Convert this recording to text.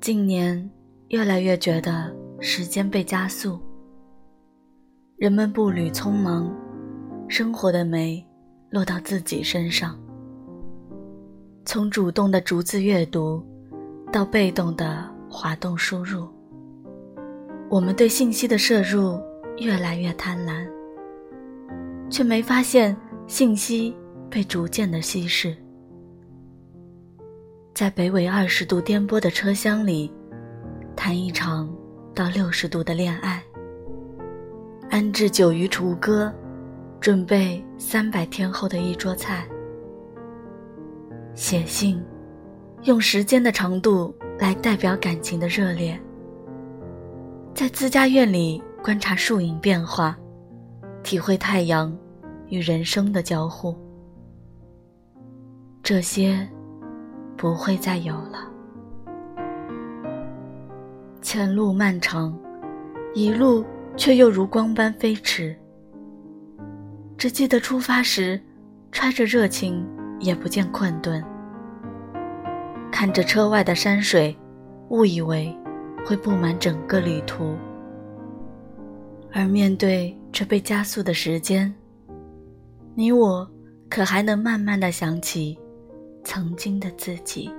近年，越来越觉得时间被加速，人们步履匆忙，生活的美落到自己身上。从主动的逐字阅读，到被动的滑动输入，我们对信息的摄入越来越贪婪，却没发现信息被逐渐的稀释。在北纬二十度颠簸的车厢里，谈一场到六十度的恋爱，安置酒鱼雏鸽，准备三百天后的一桌菜。写信，用时间的长度来代表感情的热烈。在自家院里观察树影变化，体会太阳与人生的交互。这些。不会再有了。前路漫长，一路却又如光般飞驰。只记得出发时，揣着热情，也不见困顿。看着车外的山水，误以为会布满整个旅途。而面对这被加速的时间，你我可还能慢慢的想起？曾经的自己。